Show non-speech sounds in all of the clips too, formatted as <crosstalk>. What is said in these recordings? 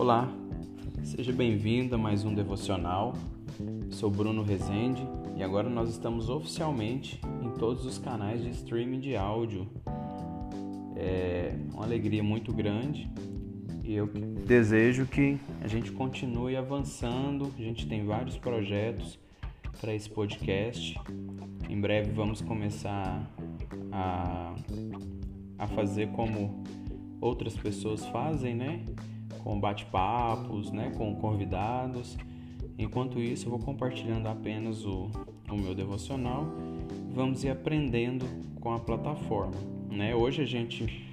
Olá, seja bem-vindo a mais um devocional. Sou Bruno Rezende e agora nós estamos oficialmente em todos os canais de streaming de áudio. É uma alegria muito grande e eu desejo que a gente continue avançando. A gente tem vários projetos para esse podcast. Em breve vamos começar a, a fazer como outras pessoas fazem, né? Com bate-papos, né? Com convidados. Enquanto isso, eu vou compartilhando apenas o, o meu devocional. Vamos ir aprendendo com a plataforma, né? Hoje a gente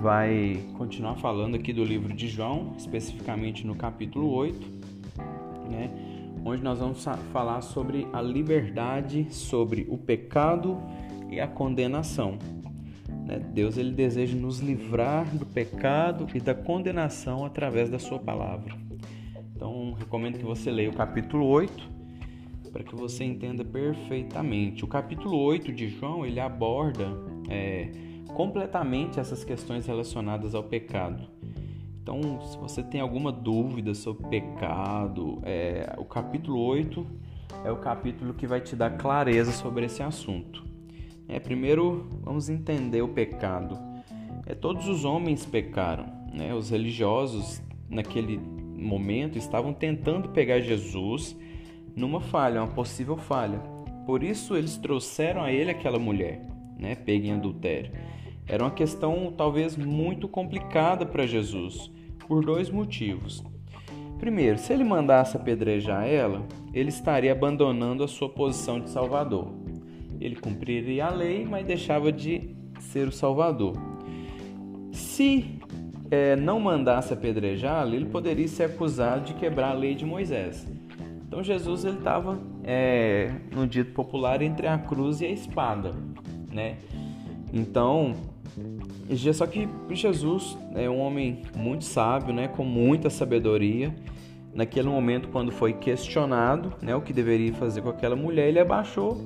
vai continuar falando aqui do livro de João, especificamente no capítulo 8, né? Onde nós vamos falar sobre a liberdade, sobre o pecado e a condenação. Né? Deus ele deseja nos livrar do pecado e da condenação através da sua palavra. Então, recomendo que você leia o capítulo 8 para que você entenda perfeitamente. O capítulo 8 de João ele aborda é, completamente essas questões relacionadas ao pecado. Então, se você tem alguma dúvida sobre pecado, é, o capítulo 8 é o capítulo que vai te dar clareza sobre esse assunto. É, primeiro, vamos entender o pecado. É, todos os homens pecaram. Né? Os religiosos, naquele momento, estavam tentando pegar Jesus numa falha, uma possível falha. Por isso, eles trouxeram a ele aquela mulher, né? pega em adultério. Era uma questão talvez muito complicada para Jesus, por dois motivos. Primeiro, se ele mandasse apedrejar ela, ele estaria abandonando a sua posição de Salvador. Ele cumpriria a lei, mas deixava de ser o Salvador. Se é, não mandasse apedrejá-lo, ele poderia ser acusado de quebrar a lei de Moisés. Então Jesus ele estava é, no dito popular entre a cruz e a espada, né? Então só que Jesus é um homem muito sábio, né? Com muita sabedoria. Naquele momento, quando foi questionado, né, o que deveria fazer com aquela mulher, ele abaixou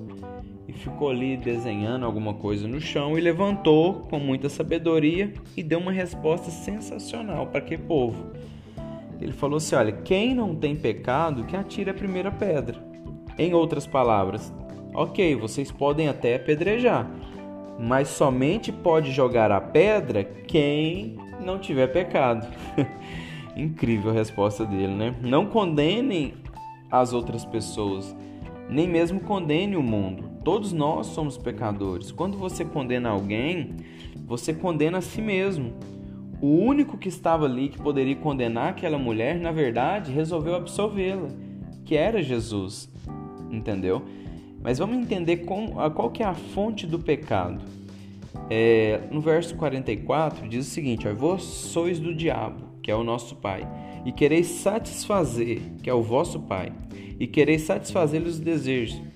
e ficou ali desenhando alguma coisa no chão e levantou com muita sabedoria e deu uma resposta sensacional para aquele povo. Ele falou assim: Olha, quem não tem pecado, que atire a primeira pedra. Em outras palavras, ok, vocês podem até apedrejar, mas somente pode jogar a pedra quem não tiver pecado. <laughs> Incrível a resposta dele, né? Não condenem as outras pessoas, nem mesmo condene o mundo. Todos nós somos pecadores. Quando você condena alguém, você condena a si mesmo. O único que estava ali que poderia condenar aquela mulher, na verdade, resolveu absolvê-la, que era Jesus. Entendeu? Mas vamos entender qual que é a fonte do pecado. É, no verso 44 diz o seguinte: Vós sois do diabo, que é o nosso pai, e quereis satisfazer, que é o vosso pai, e quereis satisfazer os desejos.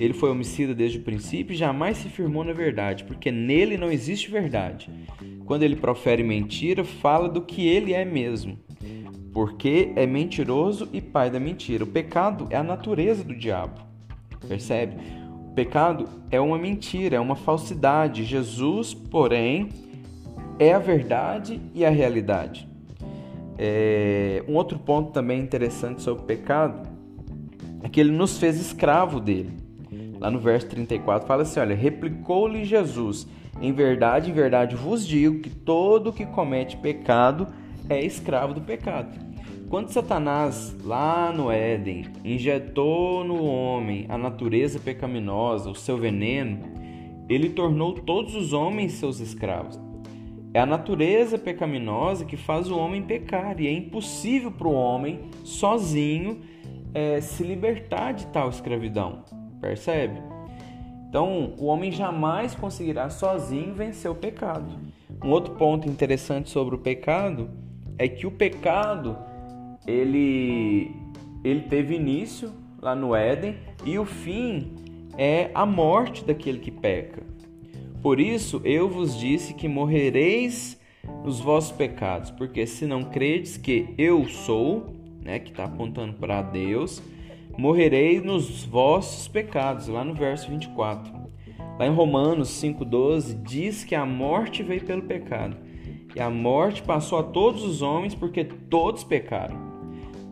Ele foi homicida desde o princípio e jamais se firmou na verdade, porque nele não existe verdade. Quando ele profere mentira, fala do que ele é mesmo, porque é mentiroso e pai da mentira. O pecado é a natureza do diabo. Percebe? O pecado é uma mentira, é uma falsidade. Jesus, porém, é a verdade e a realidade. É... Um outro ponto também interessante sobre o pecado é que ele nos fez escravo dele. Lá no verso 34 fala assim: olha, replicou-lhe Jesus: Em verdade, em verdade vos digo que todo que comete pecado é escravo do pecado. Quando Satanás, lá no Éden, injetou no homem a natureza pecaminosa, o seu veneno, ele tornou todos os homens seus escravos. É a natureza pecaminosa que faz o homem pecar e é impossível para o homem sozinho é, se libertar de tal escravidão. Percebe? Então, o homem jamais conseguirá sozinho vencer o pecado. Um outro ponto interessante sobre o pecado é que o pecado ele ele teve início lá no Éden e o fim é a morte daquele que peca. Por isso eu vos disse que morrereis nos vossos pecados, porque se não credes que eu sou, né, que está apontando para Deus, morrereis nos vossos pecados, lá no verso 24. Lá em Romanos 5,12 diz que a morte veio pelo pecado e a morte passou a todos os homens porque todos pecaram.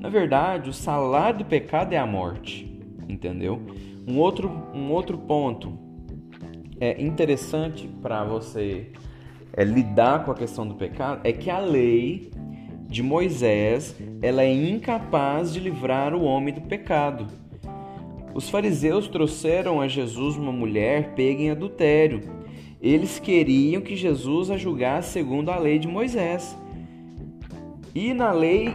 Na verdade, o salário do pecado é a morte, entendeu? Um outro, um outro ponto é interessante para você é, lidar com a questão do pecado é que a lei de Moisés ela é incapaz de livrar o homem do pecado. Os fariseus trouxeram a Jesus uma mulher pega em adultério. Eles queriam que Jesus a julgasse segundo a lei de Moisés. E na lei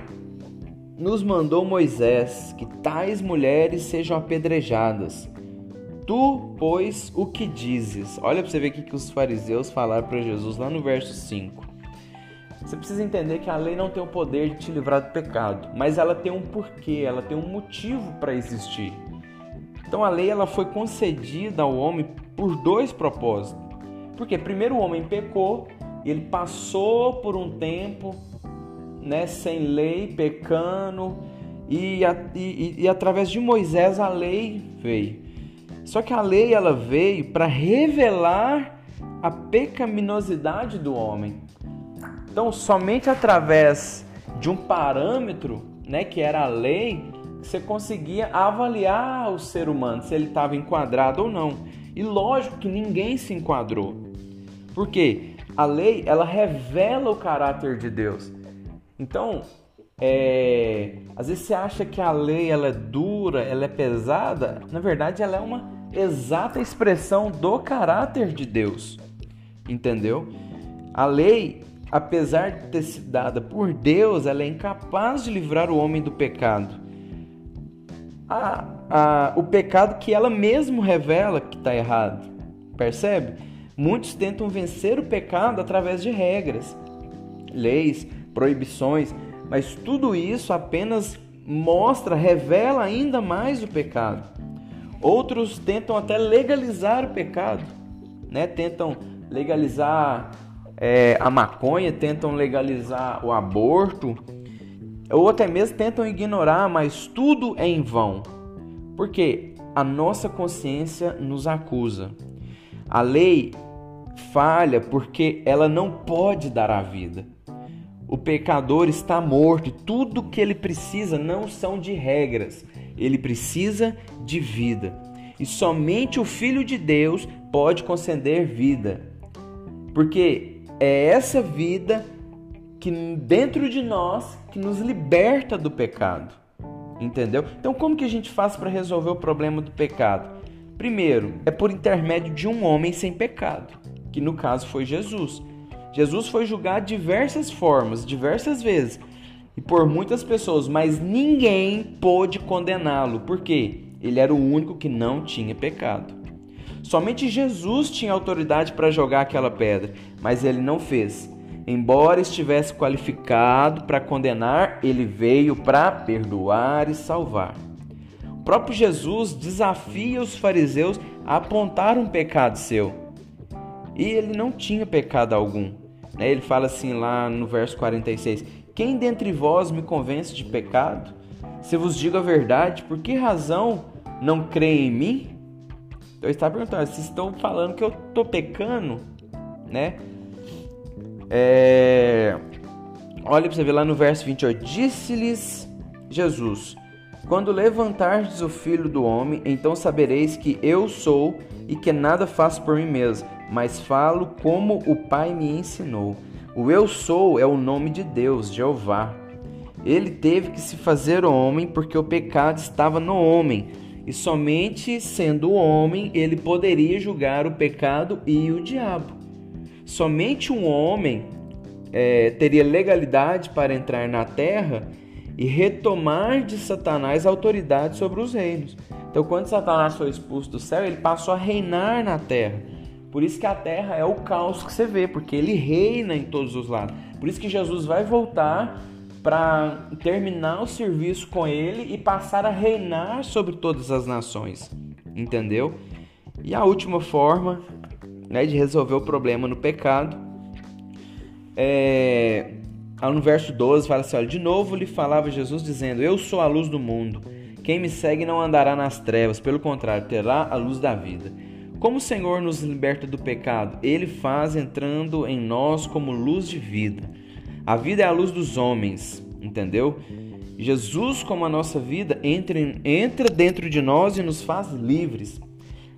nos mandou Moisés que tais mulheres sejam apedrejadas. Tu, pois, o que dizes? Olha para você ver o que os fariseus falaram para Jesus lá no verso 5. Você precisa entender que a lei não tem o poder de te livrar do pecado, mas ela tem um porquê, ela tem um motivo para existir. Então a lei ela foi concedida ao homem por dois propósitos. Porque primeiro o homem pecou, ele passou por um tempo né, sem lei, pecando, e, e, e através de Moisés a lei veio. Só que a lei ela veio para revelar a pecaminosidade do homem. Então, somente através de um parâmetro, né, que era a lei, você conseguia avaliar o ser humano, se ele estava enquadrado ou não. E lógico que ninguém se enquadrou. Porque a lei, ela revela o caráter de Deus. Então, é, às vezes você acha que a lei ela é dura, ela é pesada, na verdade ela é uma exata expressão do caráter de Deus. Entendeu? A lei, apesar de ter sido dada por Deus, ela é incapaz de livrar o homem do pecado a, a, o pecado que ela mesmo revela que está errado. Percebe? Muitos tentam vencer o pecado através de regras, leis, proibições, mas tudo isso apenas mostra, revela ainda mais o pecado. Outros tentam até legalizar o pecado, né? Tentam legalizar é, a maconha, tentam legalizar o aborto, ou até mesmo tentam ignorar, mas tudo é em vão. Porque a nossa consciência nos acusa. A lei falha porque ela não pode dar a vida. O pecador está morto, tudo que ele precisa não são de regras, ele precisa de vida. E somente o Filho de Deus pode conceder vida. Porque é essa vida que dentro de nós que nos liberta do pecado. Entendeu? Então, como que a gente faz para resolver o problema do pecado? Primeiro, é por intermédio de um homem sem pecado, que no caso foi Jesus. Jesus foi julgado diversas formas, diversas vezes, e por muitas pessoas, mas ninguém pôde condená-lo, porque ele era o único que não tinha pecado. Somente Jesus tinha autoridade para jogar aquela pedra, mas ele não fez. Embora estivesse qualificado para condenar, ele veio para perdoar e salvar. O próprio Jesus desafia os fariseus a apontar um pecado seu. E ele não tinha pecado algum. Né? Ele fala assim lá no verso 46: Quem dentre vós me convence de pecado? Se vos digo a verdade, por que razão não creem em mim? Ele está perguntando: se estão falando que eu estou pecando, né? É... Olha para você ver lá no verso 28. Disse-lhes Jesus: Quando levantardes o filho do homem, então sabereis que eu sou e que nada faço por mim mesmo, mas falo como o Pai me ensinou. O eu sou é o nome de Deus, Jeová. Ele teve que se fazer homem porque o pecado estava no homem, e somente sendo homem ele poderia julgar o pecado e o diabo. Somente um homem é, teria legalidade para entrar na terra e retomar de Satanás a autoridade sobre os reinos. Então, quando Satanás foi expulso do céu, ele passou a reinar na terra. Por isso que a terra é o caos que você vê, porque ele reina em todos os lados. Por isso que Jesus vai voltar para terminar o serviço com ele e passar a reinar sobre todas as nações. Entendeu? E a última forma né, de resolver o problema no pecado. É, no verso 12 fala assim: olha, de novo lhe falava Jesus dizendo: Eu sou a luz do mundo. Quem me segue não andará nas trevas, pelo contrário, terá a luz da vida. Como o Senhor nos liberta do pecado? Ele faz entrando em nós como luz de vida. A vida é a luz dos homens, entendeu? Jesus, como a nossa vida, entra, entra dentro de nós e nos faz livres.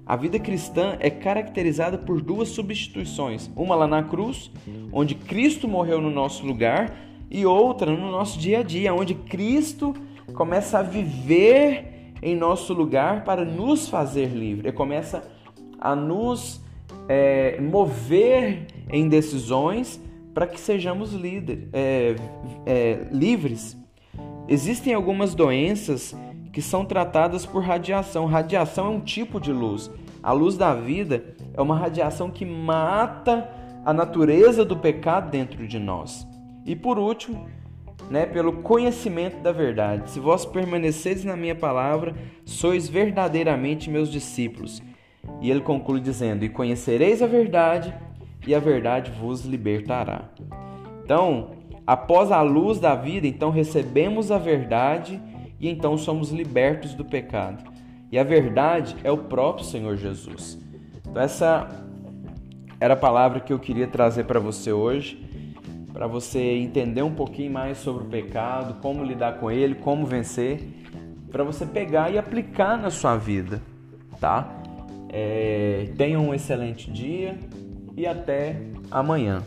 A vida cristã é caracterizada por duas substituições: uma lá na cruz, onde Cristo morreu no nosso lugar, e outra no nosso dia a dia, onde Cristo começa a viver em nosso lugar para nos fazer livre. Ele começa a nos é, mover em decisões para que sejamos líder, é, é, livres. Existem algumas doenças que são tratadas por radiação. Radiação é um tipo de luz. A luz da vida é uma radiação que mata a natureza do pecado dentro de nós. E por último, né, pelo conhecimento da verdade. Se vós permaneceres na minha palavra, sois verdadeiramente meus discípulos. E ele conclui dizendo: E conhecereis a verdade, e a verdade vos libertará. Então, após a luz da vida, então recebemos a verdade e então somos libertos do pecado. E a verdade é o próprio Senhor Jesus. Então, essa era a palavra que eu queria trazer para você hoje, para você entender um pouquinho mais sobre o pecado, como lidar com ele, como vencer, para você pegar e aplicar na sua vida, tá? É, tenha um excelente dia e até amanhã.